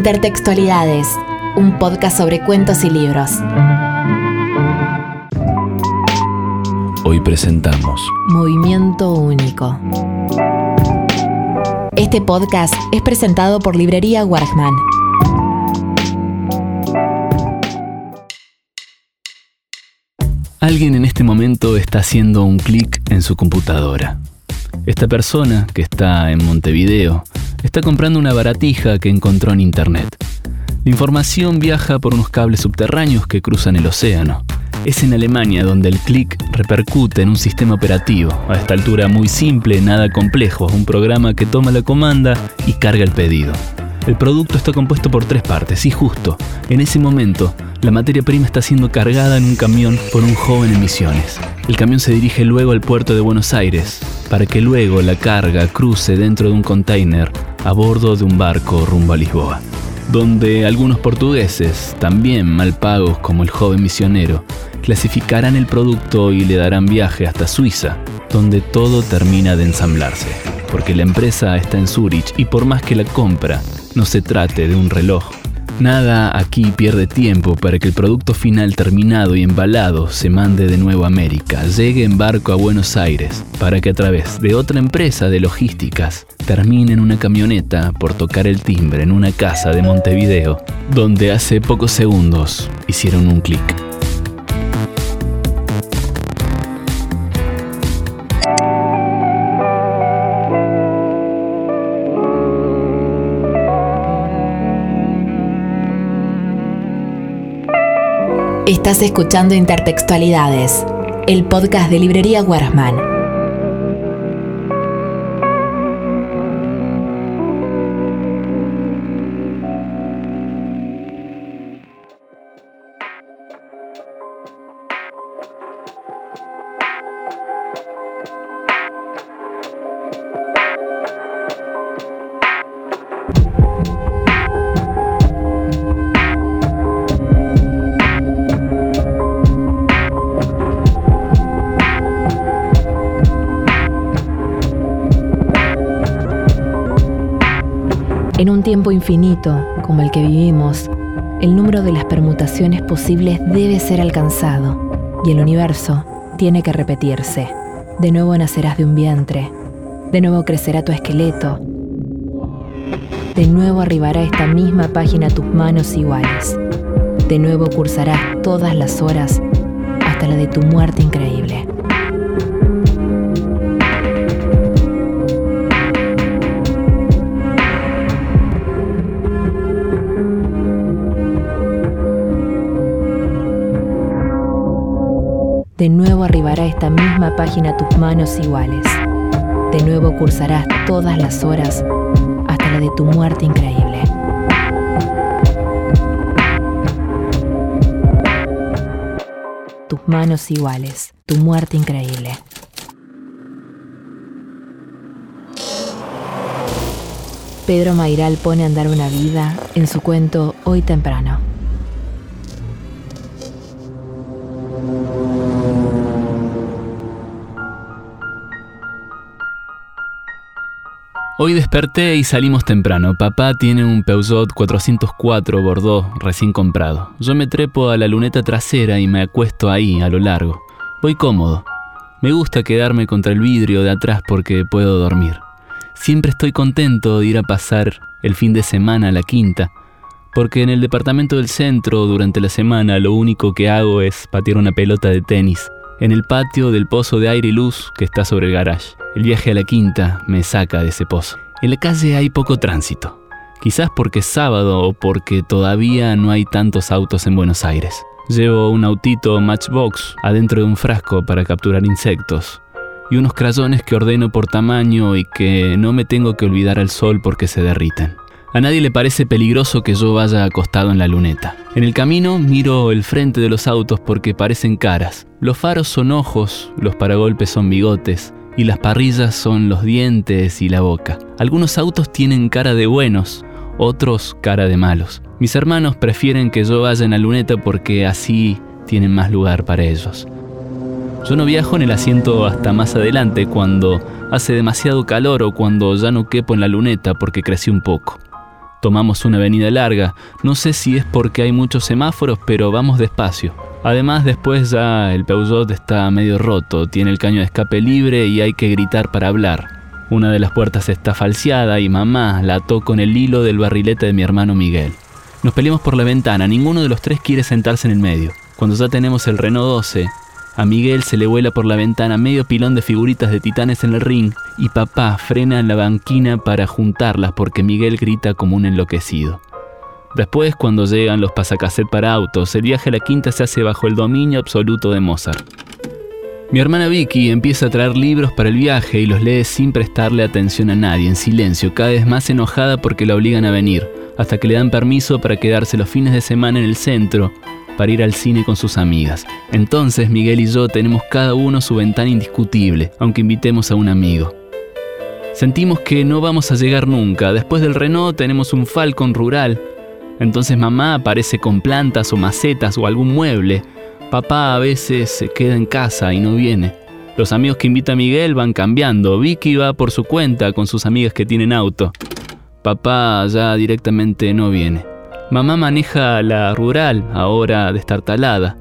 Intertextualidades, un podcast sobre cuentos y libros. Hoy presentamos Movimiento Único. Este podcast es presentado por Librería Wargman. Alguien en este momento está haciendo un clic en su computadora. Esta persona, que está en Montevideo, está comprando una baratija que encontró en Internet. La información viaja por unos cables subterráneos que cruzan el océano. Es en Alemania donde el clic repercute en un sistema operativo, a esta altura muy simple, nada complejo, un programa que toma la comanda y carga el pedido. El producto está compuesto por tres partes y justo, en ese momento, la materia prima está siendo cargada en un camión por un joven en Misiones. El camión se dirige luego al puerto de Buenos Aires, para que luego la carga cruce dentro de un container a bordo de un barco rumbo a Lisboa, donde algunos portugueses, también mal pagos como el joven misionero, clasificarán el producto y le darán viaje hasta Suiza, donde todo termina de ensamblarse, porque la empresa está en Zurich y por más que la compra no se trate de un reloj, Nada aquí pierde tiempo para que el producto final terminado y embalado se mande de nuevo a América, llegue en barco a Buenos Aires, para que a través de otra empresa de logísticas termine en una camioneta por tocar el timbre en una casa de Montevideo, donde hace pocos segundos hicieron un clic. Estás escuchando Intertextualidades, el podcast de Librería Guarasman. Tiempo infinito como el que vivimos, el número de las permutaciones posibles debe ser alcanzado y el universo tiene que repetirse. De nuevo nacerás de un vientre, de nuevo crecerá tu esqueleto, de nuevo arribará esta misma página a tus manos iguales, de nuevo cursarás todas las horas hasta la de tu muerte increíble. De nuevo arribará esta misma página tus manos iguales. De nuevo cursarás todas las horas hasta la de tu muerte increíble. Tus manos iguales, tu muerte increíble. Pedro Mairal pone a andar una vida en su cuento Hoy temprano. Hoy desperté y salimos temprano. Papá tiene un Peugeot 404 Bordeaux recién comprado. Yo me trepo a la luneta trasera y me acuesto ahí, a lo largo. Voy cómodo. Me gusta quedarme contra el vidrio de atrás porque puedo dormir. Siempre estoy contento de ir a pasar el fin de semana a la quinta, porque en el departamento del centro durante la semana lo único que hago es patear una pelota de tenis en el patio del pozo de aire y luz que está sobre el garage. El viaje a la quinta me saca de ese pozo. En la calle hay poco tránsito, quizás porque es sábado o porque todavía no hay tantos autos en Buenos Aires. Llevo un autito Matchbox adentro de un frasco para capturar insectos y unos crayones que ordeno por tamaño y que no me tengo que olvidar al sol porque se derriten. A nadie le parece peligroso que yo vaya acostado en la luneta. En el camino miro el frente de los autos porque parecen caras. Los faros son ojos, los paragolpes son bigotes y las parrillas son los dientes y la boca. Algunos autos tienen cara de buenos, otros cara de malos. Mis hermanos prefieren que yo vaya en la luneta porque así tienen más lugar para ellos. Yo no viajo en el asiento hasta más adelante cuando hace demasiado calor o cuando ya no quepo en la luneta porque crecí un poco. Tomamos una avenida larga, no sé si es porque hay muchos semáforos, pero vamos despacio. Además, después ya el Peugeot está medio roto, tiene el caño de escape libre y hay que gritar para hablar. Una de las puertas está falseada y mamá la ató con el hilo del barrilete de mi hermano Miguel. Nos peleamos por la ventana, ninguno de los tres quiere sentarse en el medio. Cuando ya tenemos el Renault 12, a Miguel se le vuela por la ventana medio pilón de figuritas de titanes en el ring y papá frena en la banquina para juntarlas porque Miguel grita como un enloquecido. Después, cuando llegan los pasacaset para autos, el viaje a la quinta se hace bajo el dominio absoluto de Mozart. Mi hermana Vicky empieza a traer libros para el viaje y los lee sin prestarle atención a nadie, en silencio, cada vez más enojada porque la obligan a venir, hasta que le dan permiso para quedarse los fines de semana en el centro para ir al cine con sus amigas. Entonces Miguel y yo tenemos cada uno su ventana indiscutible, aunque invitemos a un amigo. Sentimos que no vamos a llegar nunca. Después del Renault tenemos un Falcon rural entonces mamá aparece con plantas o macetas o algún mueble. Papá a veces se queda en casa y no viene. Los amigos que invita Miguel van cambiando. Vicky va por su cuenta con sus amigas que tienen auto. Papá ya directamente no viene. Mamá maneja la rural, ahora destartalada.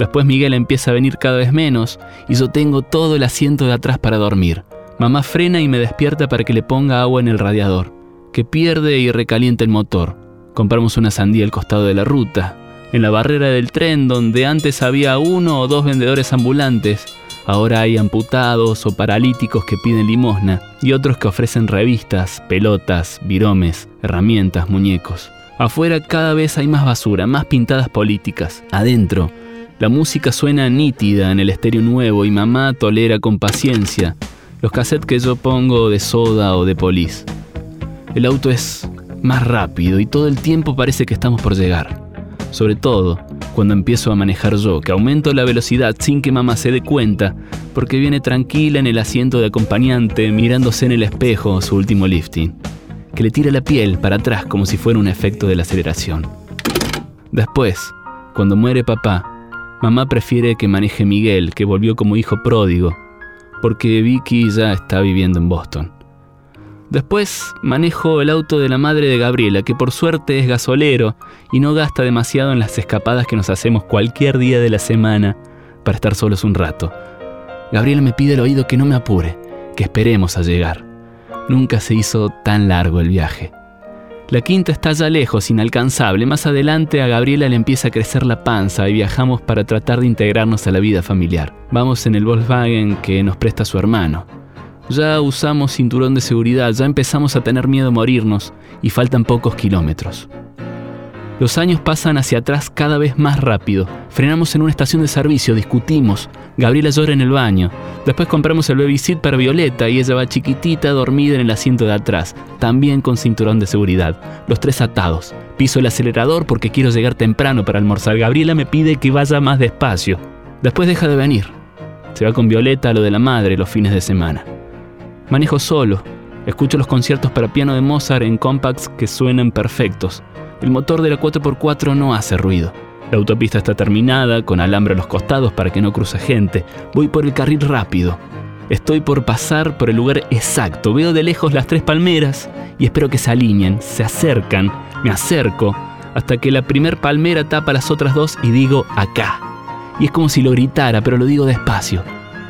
Después Miguel empieza a venir cada vez menos y yo tengo todo el asiento de atrás para dormir. Mamá frena y me despierta para que le ponga agua en el radiador, que pierde y recalienta el motor. Compramos una sandía al costado de la ruta. En la barrera del tren, donde antes había uno o dos vendedores ambulantes, ahora hay amputados o paralíticos que piden limosna y otros que ofrecen revistas, pelotas, viromes, herramientas, muñecos. Afuera cada vez hay más basura, más pintadas políticas. Adentro, la música suena nítida en el estéreo nuevo y mamá tolera con paciencia los cassettes que yo pongo de soda o de polis. El auto es más rápido y todo el tiempo parece que estamos por llegar. Sobre todo cuando empiezo a manejar yo, que aumento la velocidad sin que mamá se dé cuenta, porque viene tranquila en el asiento de acompañante mirándose en el espejo su último lifting, que le tira la piel para atrás como si fuera un efecto de la aceleración. Después, cuando muere papá, mamá prefiere que maneje Miguel, que volvió como hijo pródigo, porque Vicky ya está viviendo en Boston. Después manejo el auto de la madre de Gabriela, que por suerte es gasolero y no gasta demasiado en las escapadas que nos hacemos cualquier día de la semana para estar solos un rato. Gabriela me pide el oído que no me apure, que esperemos a llegar. Nunca se hizo tan largo el viaje. La quinta está ya lejos, inalcanzable. Más adelante a Gabriela le empieza a crecer la panza y viajamos para tratar de integrarnos a la vida familiar. Vamos en el Volkswagen que nos presta su hermano. Ya usamos cinturón de seguridad, ya empezamos a tener miedo a morirnos y faltan pocos kilómetros. Los años pasan hacia atrás cada vez más rápido. Frenamos en una estación de servicio, discutimos. Gabriela llora en el baño. Después compramos el babysit para Violeta y ella va chiquitita dormida en el asiento de atrás, también con cinturón de seguridad. Los tres atados. Piso el acelerador porque quiero llegar temprano para almorzar. Gabriela me pide que vaya más despacio. Después deja de venir. Se va con Violeta a lo de la madre los fines de semana. Manejo solo. Escucho los conciertos para piano de Mozart en compacts que suenan perfectos. El motor de la 4x4 no hace ruido. La autopista está terminada, con alambre a los costados para que no cruce gente. Voy por el carril rápido. Estoy por pasar por el lugar exacto. Veo de lejos las tres palmeras y espero que se alineen, se acercan, me acerco, hasta que la primer palmera tapa las otras dos y digo acá. Y es como si lo gritara, pero lo digo despacio.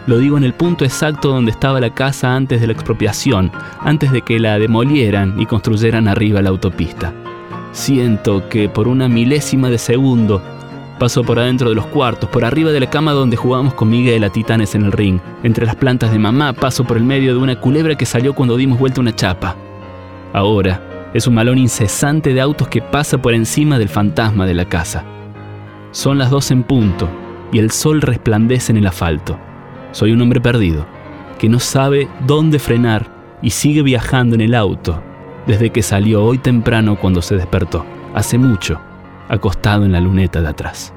Lo digo en el punto exacto donde estaba la casa antes de la expropiación, antes de que la demolieran y construyeran arriba la autopista. Siento que por una milésima de segundo paso por adentro de los cuartos, por arriba de la cama donde jugábamos con Miguel a titanes en el ring. Entre las plantas de mamá paso por el medio de una culebra que salió cuando dimos vuelta una chapa. Ahora es un malón incesante de autos que pasa por encima del fantasma de la casa. Son las dos en punto y el sol resplandece en el asfalto. Soy un hombre perdido, que no sabe dónde frenar y sigue viajando en el auto desde que salió hoy temprano cuando se despertó, hace mucho, acostado en la luneta de atrás.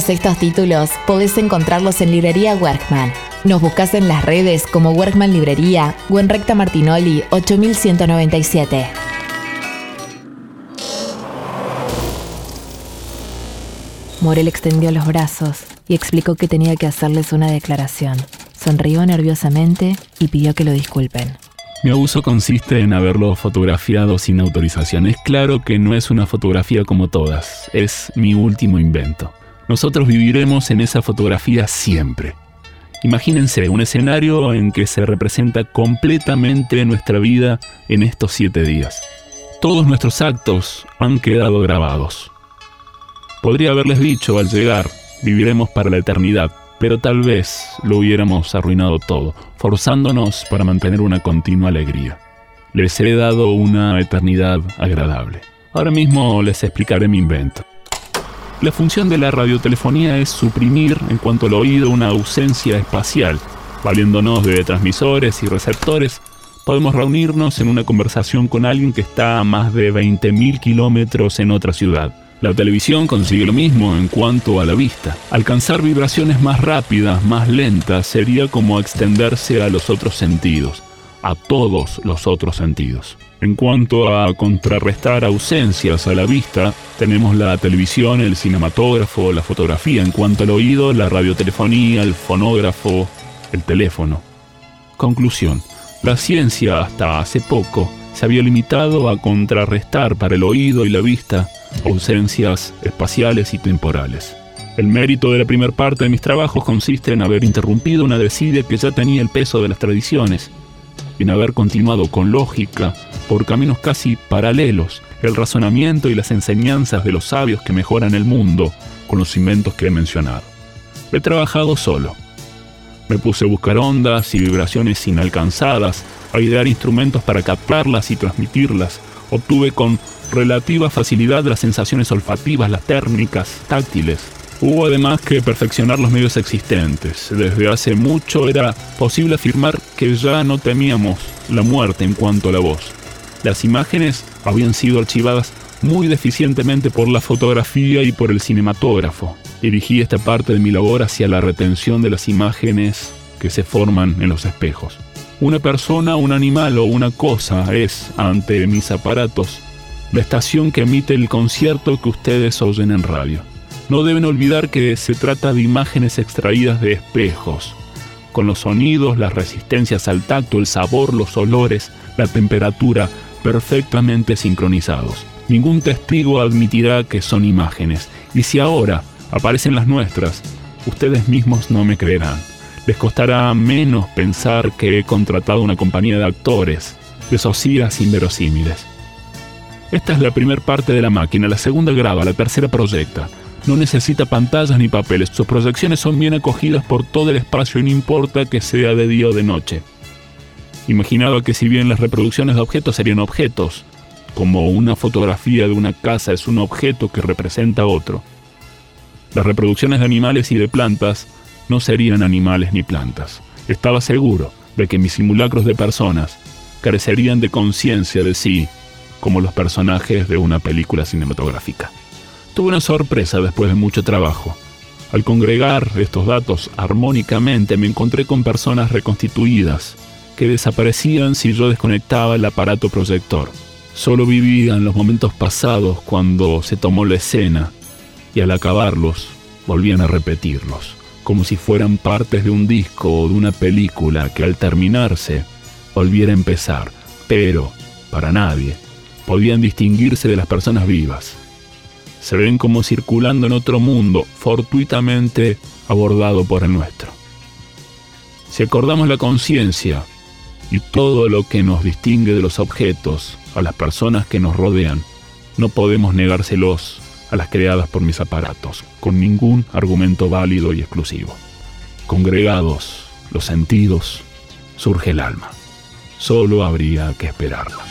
Todos estos títulos podés encontrarlos en Librería Workman. Nos buscas en las redes como Workman Librería o Martinoli 8197. Morel extendió los brazos y explicó que tenía que hacerles una declaración. Sonrió nerviosamente y pidió que lo disculpen. Mi abuso consiste en haberlo fotografiado sin autorización. Es claro que no es una fotografía como todas, es mi último invento. Nosotros viviremos en esa fotografía siempre. Imagínense un escenario en que se representa completamente nuestra vida en estos siete días. Todos nuestros actos han quedado grabados. Podría haberles dicho al llegar, viviremos para la eternidad, pero tal vez lo hubiéramos arruinado todo, forzándonos para mantener una continua alegría. Les he dado una eternidad agradable. Ahora mismo les explicaré mi invento. La función de la radiotelefonía es suprimir en cuanto al oído una ausencia espacial. Valiéndonos de transmisores y receptores, podemos reunirnos en una conversación con alguien que está a más de 20.000 kilómetros en otra ciudad. La televisión consigue lo mismo en cuanto a la vista. Alcanzar vibraciones más rápidas, más lentas, sería como extenderse a los otros sentidos, a todos los otros sentidos. En cuanto a contrarrestar ausencias a la vista, tenemos la televisión, el cinematógrafo, la fotografía. En cuanto al oído, la radiotelefonía, el fonógrafo, el teléfono. Conclusión. La ciencia hasta hace poco se había limitado a contrarrestar para el oído y la vista ausencias espaciales y temporales. El mérito de la primera parte de mis trabajos consiste en haber interrumpido una desidia que ya tenía el peso de las tradiciones, en haber continuado con lógica por caminos casi paralelos el razonamiento y las enseñanzas de los sabios que mejoran el mundo con los inventos que he mencionado. He trabajado solo. Me puse a buscar ondas y vibraciones inalcanzadas, a idear instrumentos para captarlas y transmitirlas. Obtuve con relativa facilidad las sensaciones olfativas, las térmicas, táctiles. Hubo además que perfeccionar los medios existentes. Desde hace mucho era posible afirmar que ya no temíamos la muerte en cuanto a la voz. Las imágenes habían sido archivadas muy deficientemente por la fotografía y por el cinematógrafo. Dirigí esta parte de mi labor hacia la retención de las imágenes que se forman en los espejos. Una persona, un animal o una cosa es, ante mis aparatos, la estación que emite el concierto que ustedes oyen en radio. No deben olvidar que se trata de imágenes extraídas de espejos, con los sonidos, las resistencias al tacto, el sabor, los olores, la temperatura perfectamente sincronizados. Ningún testigo admitirá que son imágenes, y si ahora aparecen las nuestras, ustedes mismos no me creerán. Les costará menos pensar que he contratado una compañía de actores, de socias inverosímiles. Esta es la primera parte de la máquina, la segunda graba, la tercera proyecta. No necesita pantallas ni papeles, sus proyecciones son bien acogidas por todo el espacio no importa que sea de día o de noche. Imaginaba que si bien las reproducciones de objetos serían objetos, como una fotografía de una casa es un objeto que representa otro, las reproducciones de animales y de plantas no serían animales ni plantas. Estaba seguro de que mis simulacros de personas carecerían de conciencia de sí como los personajes de una película cinematográfica. Tuve una sorpresa después de mucho trabajo. Al congregar estos datos armónicamente me encontré con personas reconstituidas que desaparecían si yo desconectaba el aparato proyector. Solo vivían los momentos pasados cuando se tomó la escena y al acabarlos volvían a repetirlos, como si fueran partes de un disco o de una película que al terminarse volviera a empezar, pero para nadie podían distinguirse de las personas vivas. Se ven como circulando en otro mundo, fortuitamente abordado por el nuestro. Si acordamos la conciencia y todo lo que nos distingue de los objetos, a las personas que nos rodean, no podemos negárselos a las creadas por mis aparatos, con ningún argumento válido y exclusivo. Congregados los sentidos, surge el alma. Solo habría que esperarla.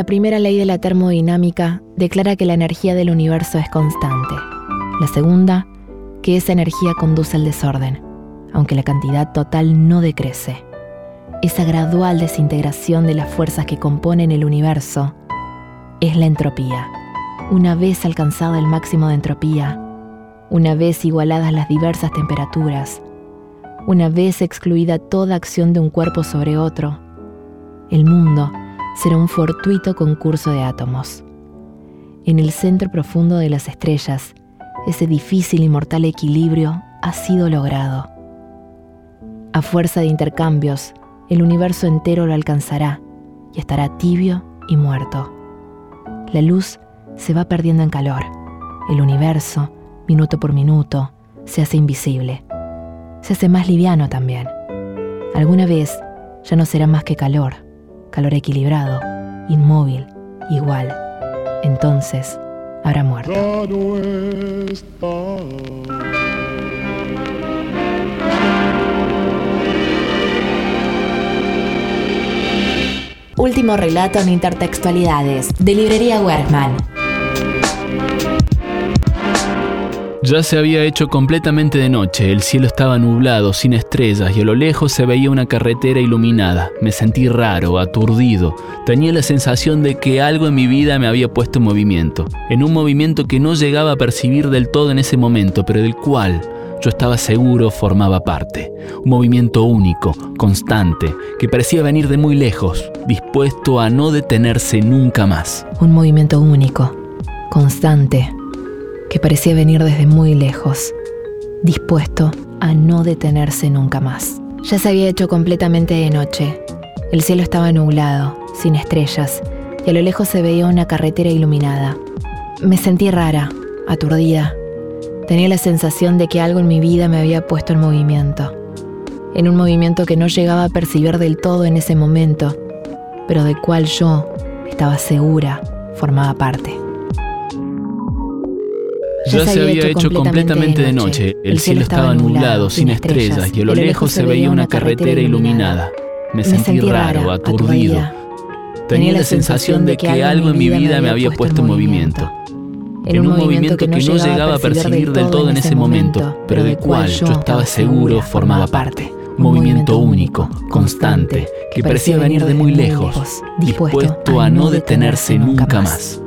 La primera ley de la termodinámica declara que la energía del universo es constante. La segunda, que esa energía conduce al desorden, aunque la cantidad total no decrece. Esa gradual desintegración de las fuerzas que componen el universo es la entropía. Una vez alcanzado el máximo de entropía, una vez igualadas las diversas temperaturas, una vez excluida toda acción de un cuerpo sobre otro, el mundo será un fortuito concurso de átomos. En el centro profundo de las estrellas, ese difícil y mortal equilibrio ha sido logrado. A fuerza de intercambios, el universo entero lo alcanzará y estará tibio y muerto. La luz se va perdiendo en calor. El universo, minuto por minuto, se hace invisible. Se hace más liviano también. Alguna vez ya no será más que calor calor equilibrado, inmóvil, igual. Entonces habrá muerto. Último relato en intertextualidades de Librería Werkman. Ya se había hecho completamente de noche, el cielo estaba nublado, sin estrellas, y a lo lejos se veía una carretera iluminada. Me sentí raro, aturdido. Tenía la sensación de que algo en mi vida me había puesto en movimiento, en un movimiento que no llegaba a percibir del todo en ese momento, pero del cual yo estaba seguro formaba parte. Un movimiento único, constante, que parecía venir de muy lejos, dispuesto a no detenerse nunca más. Un movimiento único, constante que parecía venir desde muy lejos, dispuesto a no detenerse nunca más. Ya se había hecho completamente de noche. El cielo estaba nublado, sin estrellas, y a lo lejos se veía una carretera iluminada. Me sentí rara, aturdida. Tenía la sensación de que algo en mi vida me había puesto en movimiento. En un movimiento que no llegaba a percibir del todo en ese momento, pero del cual yo estaba segura formaba parte. Ya se había hecho completamente de noche, el cielo estaba nublado, sin estrellas, y a lo lejos se veía una carretera iluminada. Me sentí raro, aturdido. Tenía la sensación de que algo en mi vida me había puesto en movimiento. En un movimiento que no llegaba a percibir del todo en ese momento, pero del cual yo estaba seguro formaba parte. Un movimiento único, constante, que parecía venir de muy lejos, dispuesto a no detenerse nunca más.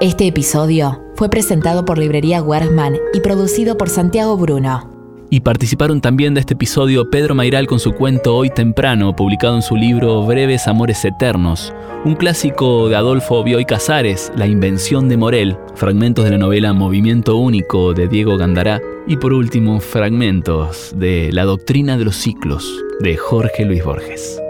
Este episodio fue presentado por Librería Werfman y producido por Santiago Bruno. Y participaron también de este episodio Pedro Mairal con su cuento Hoy Temprano, publicado en su libro Breves Amores Eternos, un clásico de Adolfo Bioy Casares, La Invención de Morel, fragmentos de la novela Movimiento Único de Diego Gandará y por último fragmentos de La Doctrina de los Ciclos de Jorge Luis Borges.